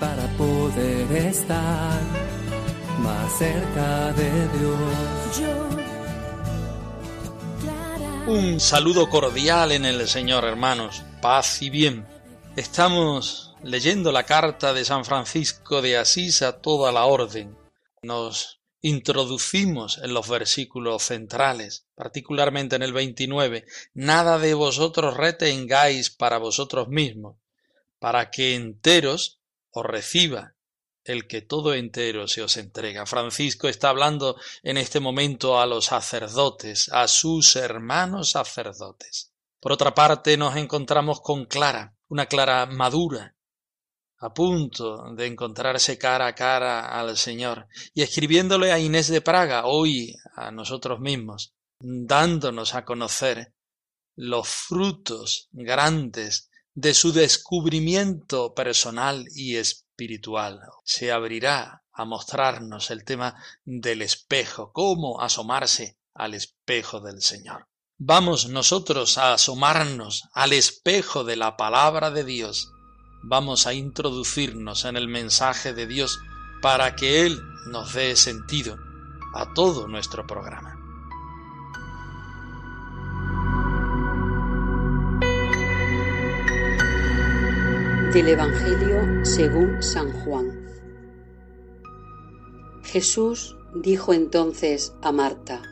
para poder estar más cerca de Dios. Un saludo cordial en el Señor, hermanos. Paz y bien. Estamos leyendo la carta de San Francisco de Asís a toda la orden. Nos introducimos en los versículos centrales, particularmente en el 29. Nada de vosotros retengáis para vosotros mismos, para que enteros os reciba el que todo entero se os entrega. Francisco está hablando en este momento a los sacerdotes, a sus hermanos sacerdotes. Por otra parte, nos encontramos con Clara, una Clara madura, a punto de encontrarse cara a cara al Señor, y escribiéndole a Inés de Praga, hoy a nosotros mismos, dándonos a conocer los frutos grandes de su descubrimiento personal y espiritual. Se abrirá a mostrarnos el tema del espejo, cómo asomarse al espejo del Señor. Vamos nosotros a asomarnos al espejo de la palabra de Dios. Vamos a introducirnos en el mensaje de Dios para que Él nos dé sentido a todo nuestro programa. Del Evangelio según San Juan. Jesús dijo entonces a Marta,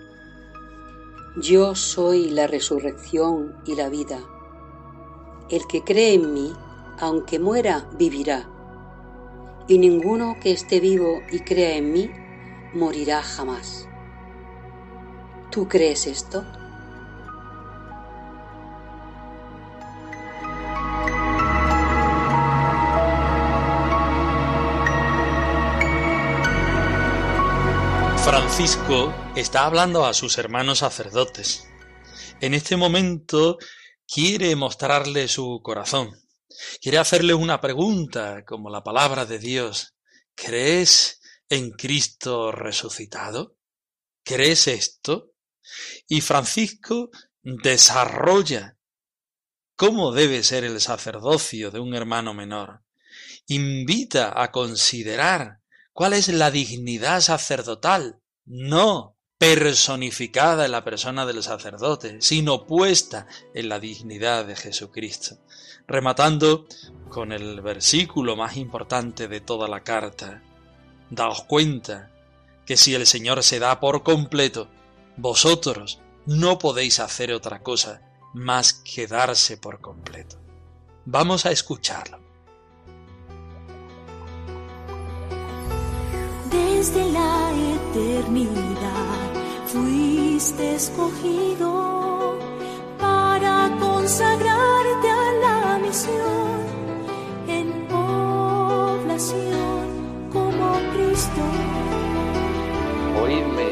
Yo soy la resurrección y la vida. El que cree en mí, aunque muera, vivirá. Y ninguno que esté vivo y crea en mí, morirá jamás. ¿Tú crees esto? Francisco está hablando a sus hermanos sacerdotes. En este momento quiere mostrarle su corazón. Quiere hacerle una pregunta como la palabra de Dios. ¿Crees en Cristo resucitado? ¿Crees esto? Y Francisco desarrolla cómo debe ser el sacerdocio de un hermano menor. Invita a considerar cuál es la dignidad sacerdotal, no personificada en la persona del sacerdote, sino puesta en la dignidad de Jesucristo. Rematando con el versículo más importante de toda la carta. Daos cuenta que si el Señor se da por completo, vosotros no podéis hacer otra cosa más que darse por completo. Vamos a escucharlo. Desde la eternidad escogido para consagrarte a la misión en población como Cristo. Oídme,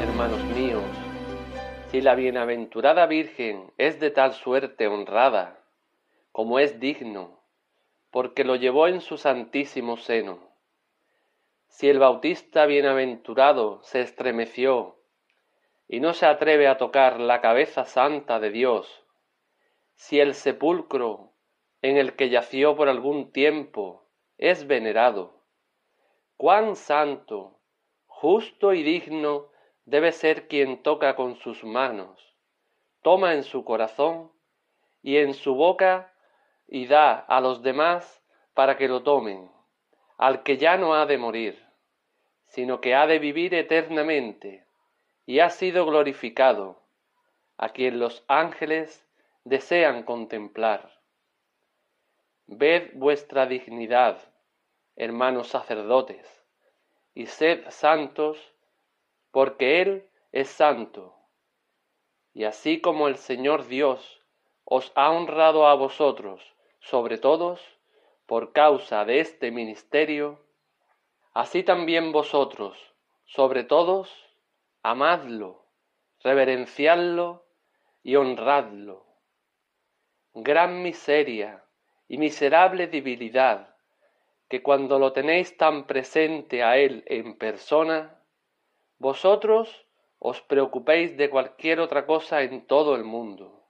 hermanos míos, si la bienaventurada Virgen es de tal suerte honrada, como es digno, porque lo llevó en su santísimo seno. Si el Bautista bienaventurado se estremeció y no se atreve a tocar la cabeza santa de Dios, si el sepulcro en el que yació por algún tiempo es venerado, cuán santo, justo y digno debe ser quien toca con sus manos, toma en su corazón y en su boca y da a los demás para que lo tomen, al que ya no ha de morir, sino que ha de vivir eternamente, y ha sido glorificado, a quien los ángeles desean contemplar. Ved vuestra dignidad, hermanos sacerdotes, y sed santos, porque Él es santo. Y así como el Señor Dios, os ha honrado a vosotros sobre todos por causa de este ministerio, así también vosotros sobre todos amadlo, reverenciadlo y honradlo. Gran miseria y miserable debilidad, que cuando lo tenéis tan presente a Él en persona, vosotros os preocupéis de cualquier otra cosa en todo el mundo.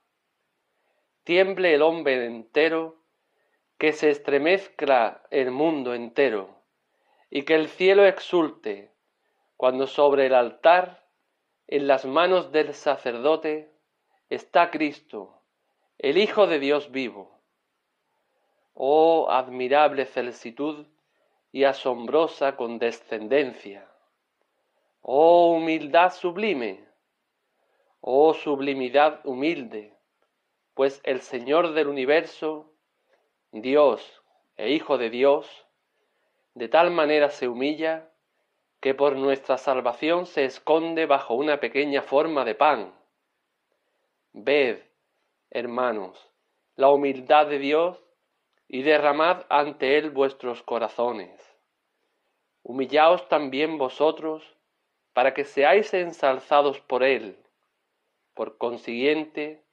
Tiemble el hombre entero, que se estremezca el mundo entero, y que el cielo exulte, cuando sobre el altar, en las manos del sacerdote, está Cristo, el Hijo de Dios vivo. Oh admirable felicitud y asombrosa condescendencia Oh humildad sublime, oh sublimidad humilde, pues el Señor del universo, Dios e Hijo de Dios, de tal manera se humilla que por nuestra salvación se esconde bajo una pequeña forma de pan. Ved, hermanos, la humildad de Dios y derramad ante Él vuestros corazones. Humillaos también vosotros para que seáis ensalzados por él. Por consiguiente,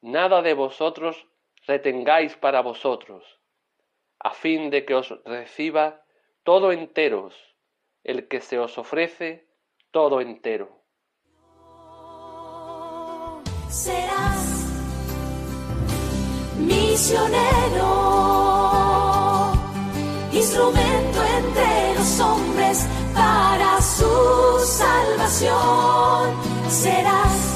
nada de vosotros retengáis para vosotros, a fin de que os reciba todo enteros el que se os ofrece todo entero. Serás misionero, instrumento entre los hombres para su salvación serás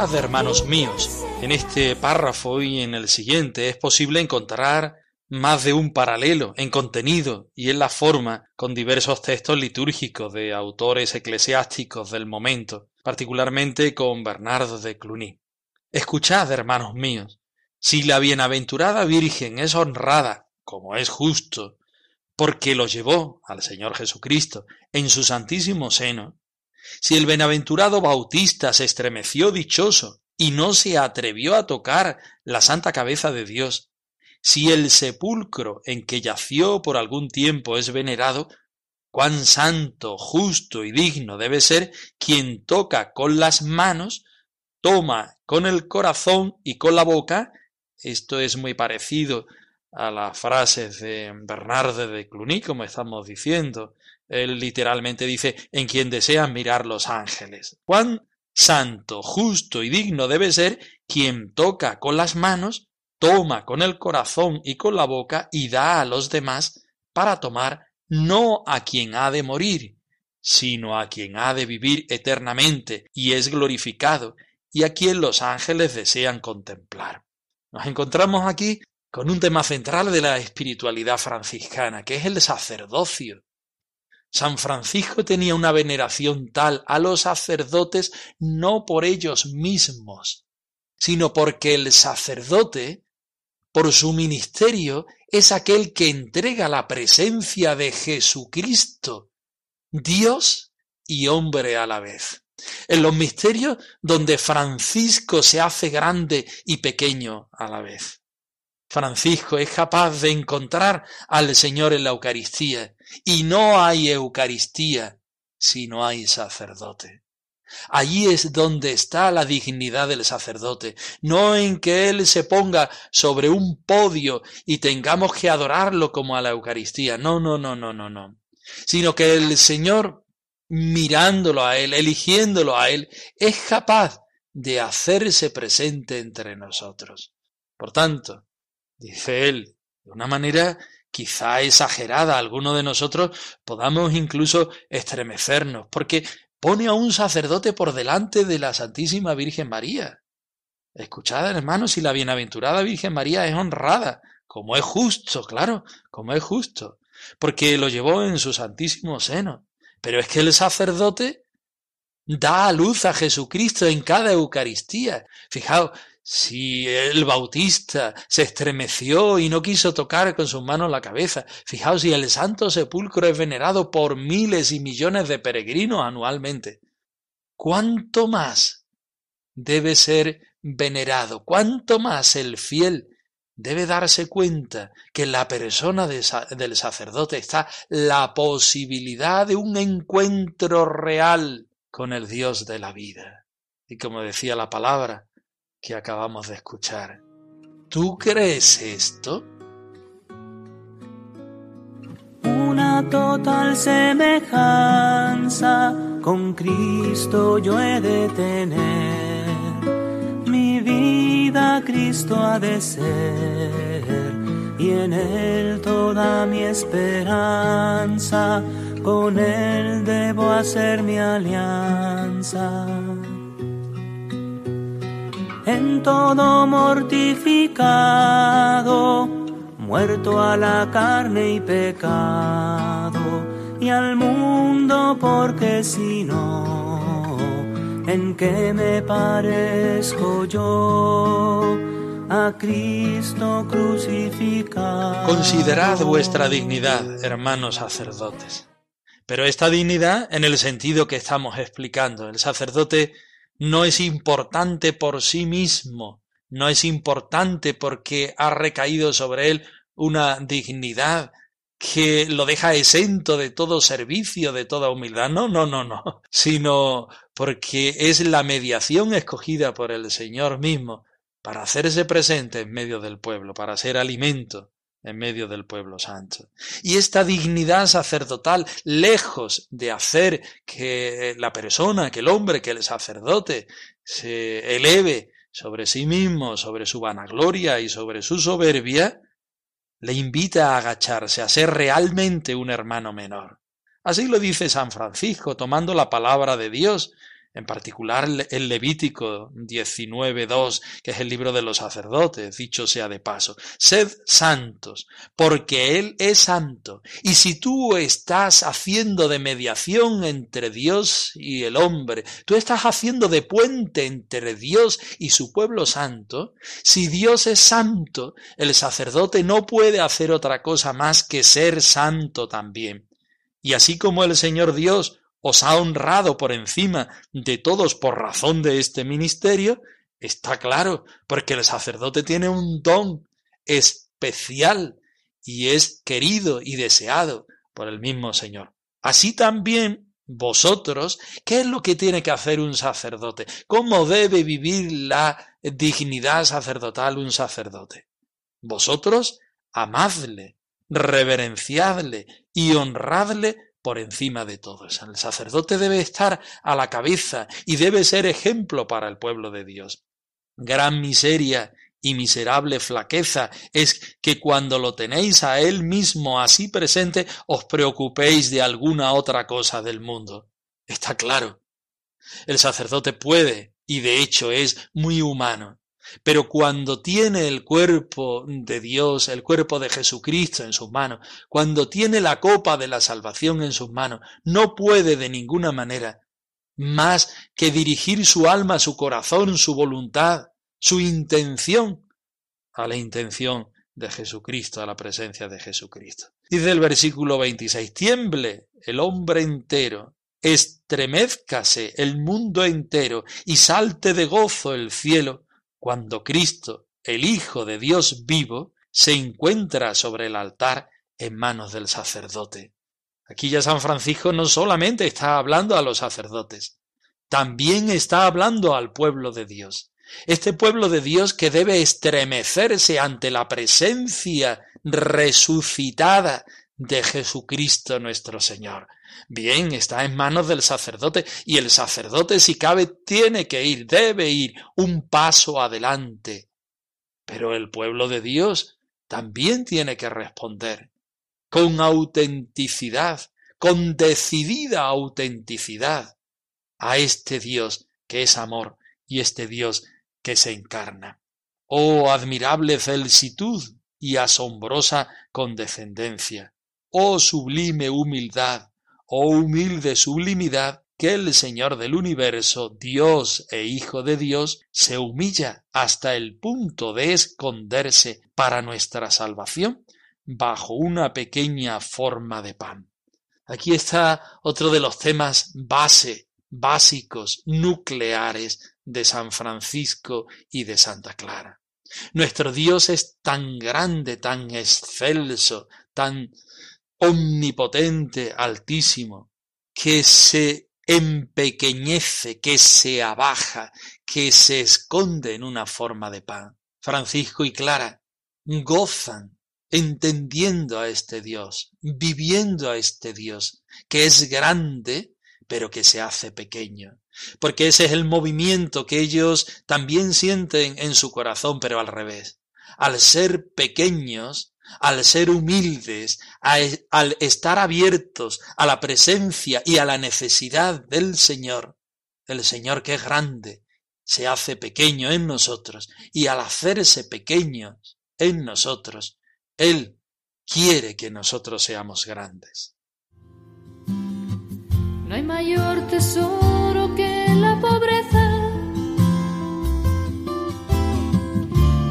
Escuchad, hermanos míos, en este párrafo y en el siguiente es posible encontrar más de un paralelo en contenido y en la forma con diversos textos litúrgicos de autores eclesiásticos del momento, particularmente con Bernardo de Cluny. Escuchad, hermanos míos, si la bienaventurada Virgen es honrada, como es justo, porque lo llevó al Señor Jesucristo en su santísimo seno, si el bienaventurado Bautista se estremeció dichoso y no se atrevió a tocar la santa cabeza de Dios, si el sepulcro en que yació por algún tiempo es venerado, cuán santo, justo y digno debe ser quien toca con las manos, toma con el corazón y con la boca, esto es muy parecido a las frases de Bernardo de Cluny, como estamos diciendo. Él literalmente dice, en quien desean mirar los ángeles. Cuán santo, justo y digno debe ser quien toca con las manos toma con el corazón y con la boca y da a los demás para tomar no a quien ha de morir, sino a quien ha de vivir eternamente y es glorificado y a quien los ángeles desean contemplar. Nos encontramos aquí con un tema central de la espiritualidad franciscana, que es el sacerdocio. San Francisco tenía una veneración tal a los sacerdotes no por ellos mismos, sino porque el sacerdote por su ministerio es aquel que entrega la presencia de Jesucristo, Dios y hombre a la vez. En los misterios donde Francisco se hace grande y pequeño a la vez. Francisco es capaz de encontrar al Señor en la Eucaristía, y no hay Eucaristía si no hay sacerdote. Allí es donde está la dignidad del sacerdote, no en que él se ponga sobre un podio y tengamos que adorarlo como a la Eucaristía. No, no, no, no, no, no. Sino que el Señor, mirándolo a él, eligiéndolo a él, es capaz de hacerse presente entre nosotros. Por tanto, dice él, de una manera quizá exagerada, alguno de nosotros podamos incluso estremecernos, porque pone a un sacerdote por delante de la Santísima Virgen María. Escuchad, hermanos, si la bienaventurada Virgen María es honrada, como es justo, claro, como es justo, porque lo llevó en su santísimo seno. Pero es que el sacerdote da a luz a Jesucristo en cada Eucaristía. Fijaos, si el Bautista se estremeció y no quiso tocar con sus manos la cabeza. Fijaos si el Santo Sepulcro es venerado por miles y millones de peregrinos anualmente. ¿Cuánto más debe ser venerado? ¿Cuánto más el fiel debe darse cuenta que en la persona del sacerdote está la posibilidad de un encuentro real con el Dios de la vida? Y como decía la palabra, que acabamos de escuchar. ¿Tú crees esto? Una total semejanza con Cristo yo he de tener. Mi vida Cristo ha de ser y en Él toda mi esperanza. Con Él debo hacer mi alianza en todo mortificado, muerto a la carne y pecado, y al mundo porque si no, ¿en qué me parezco yo? A Cristo crucificado. Considerad vuestra dignidad, hermanos sacerdotes. Pero esta dignidad en el sentido que estamos explicando. El sacerdote no es importante por sí mismo, no es importante porque ha recaído sobre él una dignidad que lo deja exento de todo servicio, de toda humildad. No, no, no, no, sino porque es la mediación escogida por el Señor mismo para hacerse presente en medio del pueblo, para ser alimento en medio del pueblo santo. Y esta dignidad sacerdotal, lejos de hacer que la persona, que el hombre, que el sacerdote se eleve sobre sí mismo, sobre su vanagloria y sobre su soberbia, le invita a agacharse, a ser realmente un hermano menor. Así lo dice San Francisco, tomando la palabra de Dios en particular el Levítico 19.2, que es el libro de los sacerdotes, dicho sea de paso. Sed santos, porque Él es santo. Y si tú estás haciendo de mediación entre Dios y el hombre, tú estás haciendo de puente entre Dios y su pueblo santo, si Dios es santo, el sacerdote no puede hacer otra cosa más que ser santo también. Y así como el Señor Dios os ha honrado por encima de todos por razón de este ministerio, está claro, porque el sacerdote tiene un don especial y es querido y deseado por el mismo Señor. Así también vosotros, ¿qué es lo que tiene que hacer un sacerdote? ¿Cómo debe vivir la dignidad sacerdotal un sacerdote? Vosotros amadle, reverenciadle y honradle por encima de todo. El sacerdote debe estar a la cabeza y debe ser ejemplo para el pueblo de Dios. Gran miseria y miserable flaqueza es que cuando lo tenéis a Él mismo así presente os preocupéis de alguna otra cosa del mundo. Está claro. El sacerdote puede, y de hecho es muy humano, pero cuando tiene el cuerpo de Dios, el cuerpo de Jesucristo en sus manos, cuando tiene la copa de la salvación en sus manos, no puede de ninguna manera más que dirigir su alma, su corazón, su voluntad, su intención a la intención de Jesucristo, a la presencia de Jesucristo. Dice el versículo 26, tiemble el hombre entero, estremezcase el mundo entero y salte de gozo el cielo cuando Cristo, el Hijo de Dios vivo, se encuentra sobre el altar en manos del sacerdote. Aquí ya San Francisco no solamente está hablando a los sacerdotes, también está hablando al pueblo de Dios. Este pueblo de Dios que debe estremecerse ante la presencia resucitada de Jesucristo nuestro Señor. Bien, está en manos del sacerdote y el sacerdote si cabe tiene que ir, debe ir un paso adelante. Pero el pueblo de Dios también tiene que responder con autenticidad, con decidida autenticidad a este Dios que es amor y este Dios que se encarna. Oh admirable felicitud y asombrosa condescendencia, oh sublime humildad, oh humilde sublimidad que el Señor del universo, Dios e Hijo de Dios, se humilla hasta el punto de esconderse para nuestra salvación bajo una pequeña forma de pan. Aquí está otro de los temas base, básicos, nucleares de San Francisco y de Santa Clara. Nuestro Dios es tan grande, tan excelso, tan omnipotente, altísimo, que se empequeñece, que se abaja, que se esconde en una forma de pan. Francisco y Clara gozan entendiendo a este Dios, viviendo a este Dios, que es grande, pero que se hace pequeño. Porque ese es el movimiento que ellos también sienten en su corazón, pero al revés. Al ser pequeños, al ser humildes, al estar abiertos a la presencia y a la necesidad del Señor, el Señor que es grande, se hace pequeño en nosotros y al hacerse pequeños en nosotros, Él quiere que nosotros seamos grandes. No hay mayor tesoro que la pobreza.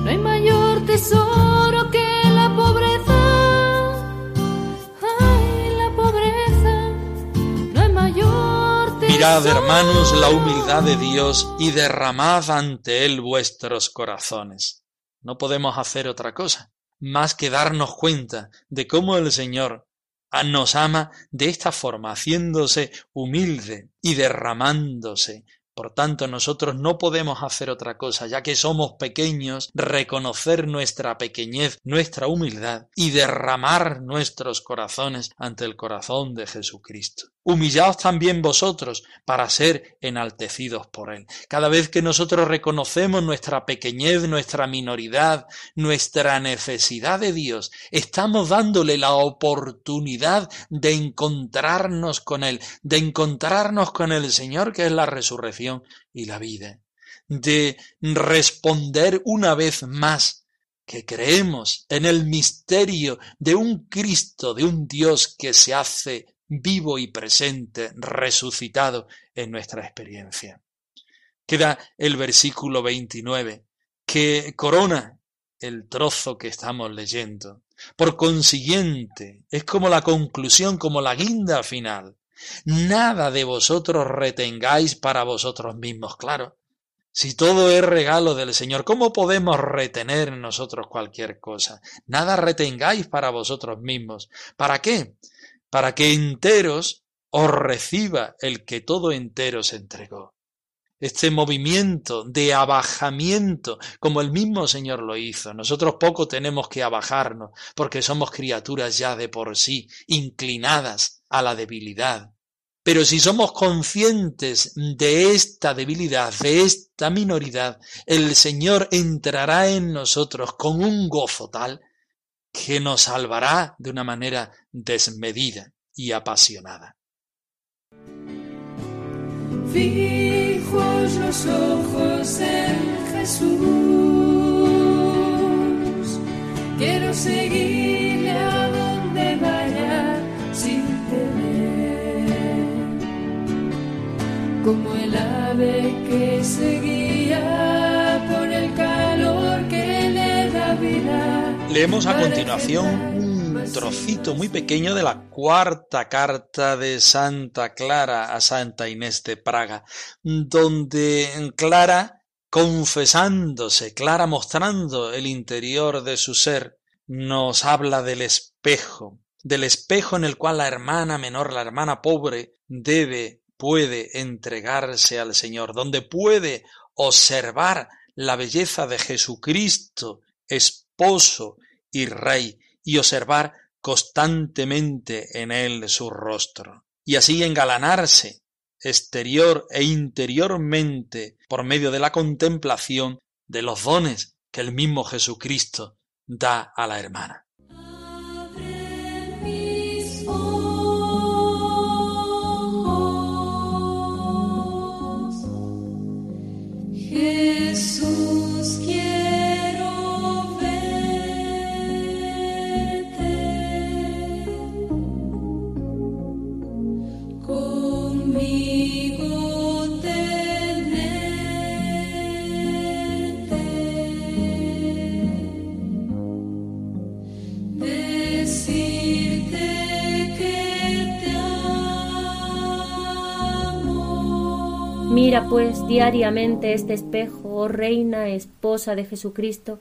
No hay mayor tesoro Hermanos, la humildad de Dios y derramad ante Él vuestros corazones. No podemos hacer otra cosa más que darnos cuenta de cómo el Señor nos ama de esta forma, haciéndose humilde y derramándose por tanto, nosotros no podemos hacer otra cosa, ya que somos pequeños, reconocer nuestra pequeñez, nuestra humildad y derramar nuestros corazones ante el corazón de Jesucristo. Humillaos también vosotros para ser enaltecidos por Él. Cada vez que nosotros reconocemos nuestra pequeñez, nuestra minoridad, nuestra necesidad de Dios, estamos dándole la oportunidad de encontrarnos con Él, de encontrarnos con el Señor que es la resurrección y la vida, de responder una vez más que creemos en el misterio de un Cristo, de un Dios que se hace vivo y presente, resucitado en nuestra experiencia. Queda el versículo 29, que corona el trozo que estamos leyendo. Por consiguiente, es como la conclusión, como la guinda final. Nada de vosotros retengáis para vosotros mismos, claro. Si todo es regalo del Señor, ¿cómo podemos retener nosotros cualquier cosa? Nada retengáis para vosotros mismos. ¿Para qué? Para que enteros os reciba el que todo entero se entregó. Este movimiento de abajamiento, como el mismo Señor lo hizo. Nosotros poco tenemos que abajarnos, porque somos criaturas ya de por sí, inclinadas a la debilidad. Pero si somos conscientes de esta debilidad, de esta minoridad, el Señor entrará en nosotros con un gozo tal que nos salvará de una manera desmedida y apasionada. Fijos los ojos en Jesús, quiero seguirle a donde vaya sin temer, como el ave que seguía Leemos a continuación un trocito muy pequeño de la cuarta carta de Santa Clara a Santa Inés de Praga, donde Clara, confesándose, Clara mostrando el interior de su ser, nos habla del espejo, del espejo en el cual la hermana menor, la hermana pobre, debe, puede entregarse al Señor, donde puede observar la belleza de Jesucristo, esposo y rey, y observar constantemente en él su rostro, y así engalanarse exterior e interiormente por medio de la contemplación de los dones que el mismo Jesucristo da a la hermana. Mira pues diariamente este espejo, oh reina, esposa de Jesucristo,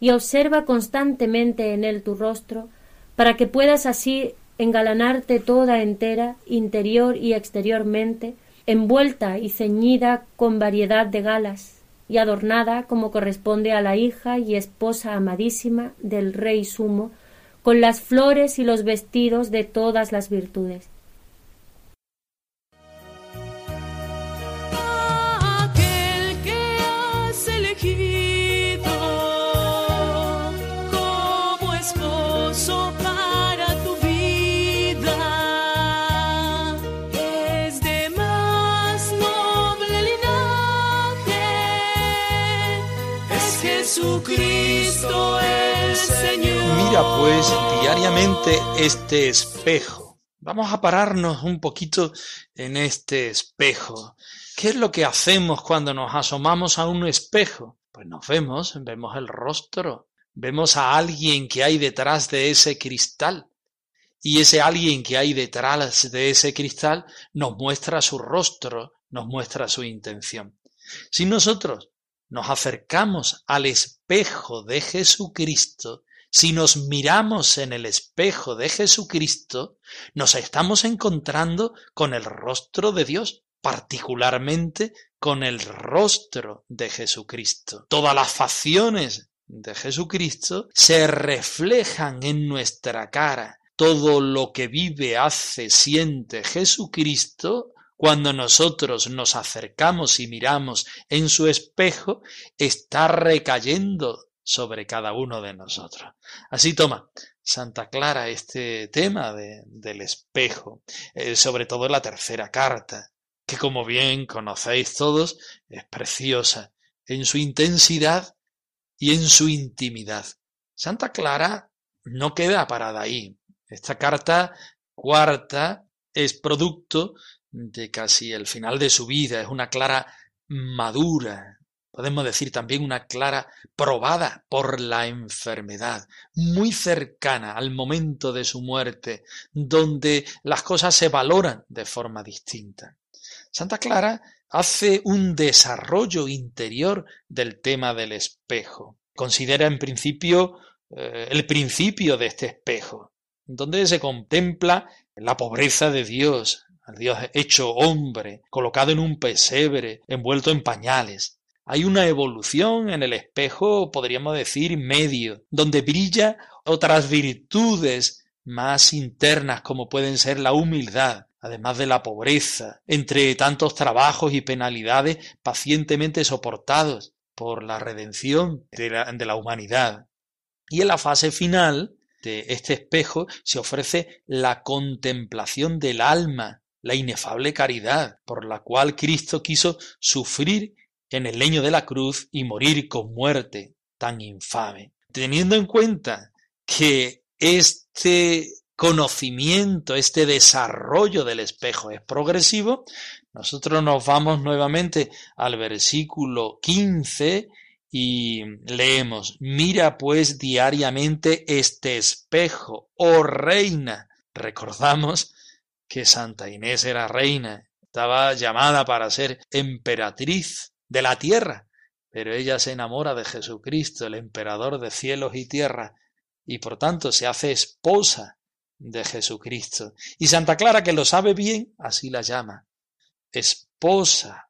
y observa constantemente en él tu rostro, para que puedas así engalanarte toda entera, interior y exteriormente, envuelta y ceñida con variedad de galas, y adornada como corresponde a la hija y esposa amadísima del Rey Sumo, con las flores y los vestidos de todas las virtudes. Mira pues diariamente este espejo. Vamos a pararnos un poquito en este espejo. ¿Qué es lo que hacemos cuando nos asomamos a un espejo? Pues nos vemos, vemos el rostro, vemos a alguien que hay detrás de ese cristal. Y ese alguien que hay detrás de ese cristal nos muestra su rostro, nos muestra su intención. Si nosotros nos acercamos al espejo de Jesucristo, si nos miramos en el espejo de Jesucristo, nos estamos encontrando con el rostro de Dios, particularmente con el rostro de Jesucristo. Todas las facciones de Jesucristo se reflejan en nuestra cara. Todo lo que vive, hace, siente Jesucristo cuando nosotros nos acercamos y miramos en su espejo, está recayendo sobre cada uno de nosotros. Así toma Santa Clara este tema del espejo, eh, sobre todo la tercera carta, que como bien conocéis todos, es preciosa en su intensidad y en su intimidad. Santa Clara no queda parada ahí. Esta carta cuarta es producto de casi el final de su vida, es una Clara madura, podemos decir también una Clara probada por la enfermedad, muy cercana al momento de su muerte, donde las cosas se valoran de forma distinta. Santa Clara hace un desarrollo interior del tema del espejo. Considera en principio eh, el principio de este espejo, donde se contempla la pobreza de Dios, al Dios hecho hombre, colocado en un pesebre, envuelto en pañales. Hay una evolución en el espejo, podríamos decir, medio, donde brilla otras virtudes más internas como pueden ser la humildad, además de la pobreza, entre tantos trabajos y penalidades pacientemente soportados por la redención de la, de la humanidad. Y en la fase final de este espejo se ofrece la contemplación del alma, la inefable caridad por la cual Cristo quiso sufrir en el leño de la cruz y morir con muerte tan infame. Teniendo en cuenta que este conocimiento, este desarrollo del espejo es progresivo, nosotros nos vamos nuevamente al versículo 15 y leemos, mira pues diariamente este espejo, oh reina. Recordamos que Santa Inés era reina, estaba llamada para ser emperatriz de la tierra, pero ella se enamora de Jesucristo, el emperador de cielos y tierra, y por tanto se hace esposa de Jesucristo. Y Santa Clara, que lo sabe bien, así la llama, esposa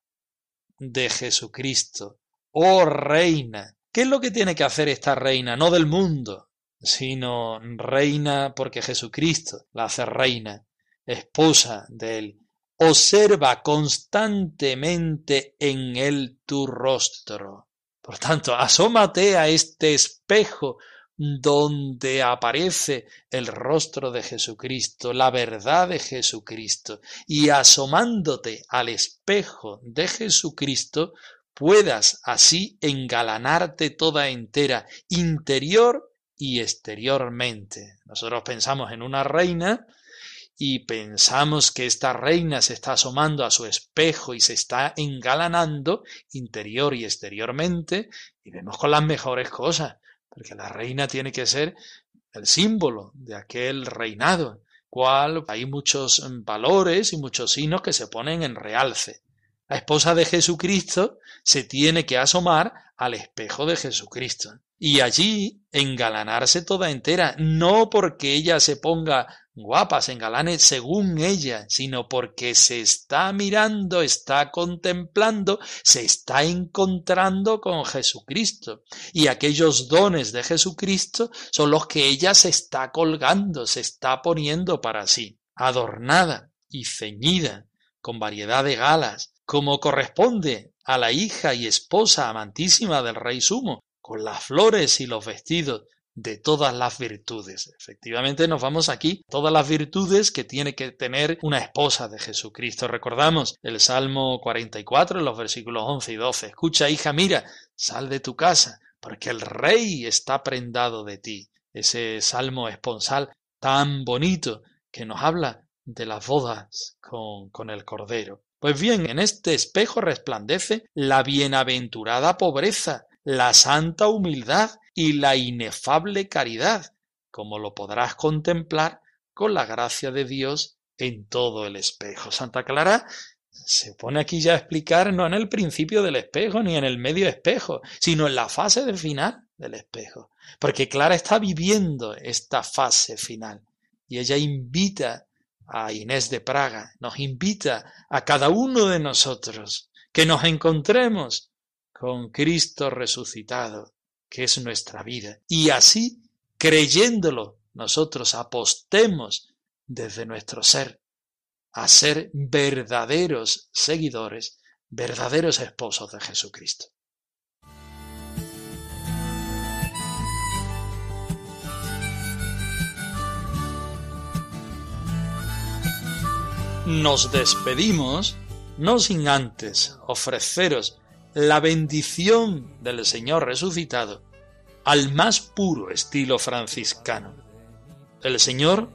de Jesucristo, oh reina. ¿Qué es lo que tiene que hacer esta reina? No del mundo, sino reina porque Jesucristo la hace reina esposa de él, observa constantemente en él tu rostro. Por tanto, asómate a este espejo donde aparece el rostro de Jesucristo, la verdad de Jesucristo, y asomándote al espejo de Jesucristo, puedas así engalanarte toda entera, interior y exteriormente. Nosotros pensamos en una reina y pensamos que esta reina se está asomando a su espejo y se está engalanando interior y exteriormente y vemos con las mejores cosas, porque la reina tiene que ser el símbolo de aquel reinado, cual hay muchos valores y muchos signos que se ponen en realce. La esposa de Jesucristo se tiene que asomar al espejo de Jesucristo y allí engalanarse toda entera, no porque ella se ponga guapa, se engalane según ella, sino porque se está mirando, está contemplando, se está encontrando con Jesucristo. Y aquellos dones de Jesucristo son los que ella se está colgando, se está poniendo para sí, adornada y ceñida, con variedad de galas, como corresponde a la hija y esposa amantísima del Rey Sumo, con las flores y los vestidos de todas las virtudes. Efectivamente nos vamos aquí, todas las virtudes que tiene que tener una esposa de Jesucristo. Recordamos el Salmo 44, los versículos 11 y 12. Escucha, hija, mira, sal de tu casa, porque el rey está prendado de ti. Ese salmo esponsal tan bonito que nos habla de las bodas con, con el Cordero. Pues bien, en este espejo resplandece la bienaventurada pobreza, la santa humildad y la inefable caridad, como lo podrás contemplar con la gracia de Dios en todo el espejo. Santa Clara se pone aquí ya a explicar no en el principio del espejo ni en el medio espejo, sino en la fase de final del espejo. Porque Clara está viviendo esta fase final y ella invita a Inés de Praga, nos invita a cada uno de nosotros que nos encontremos con Cristo resucitado, que es nuestra vida. Y así, creyéndolo, nosotros apostemos desde nuestro ser a ser verdaderos seguidores, verdaderos esposos de Jesucristo. Nos despedimos no sin antes ofreceros la bendición del Señor resucitado al más puro estilo franciscano. El Señor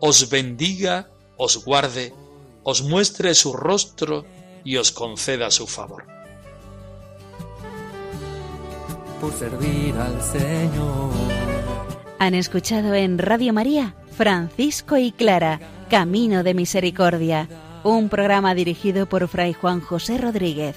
os bendiga, os guarde, os muestre su rostro y os conceda su favor. Por servir al Señor. Han escuchado en Radio María Francisco y Clara, Camino de Misericordia, un programa dirigido por Fray Juan José Rodríguez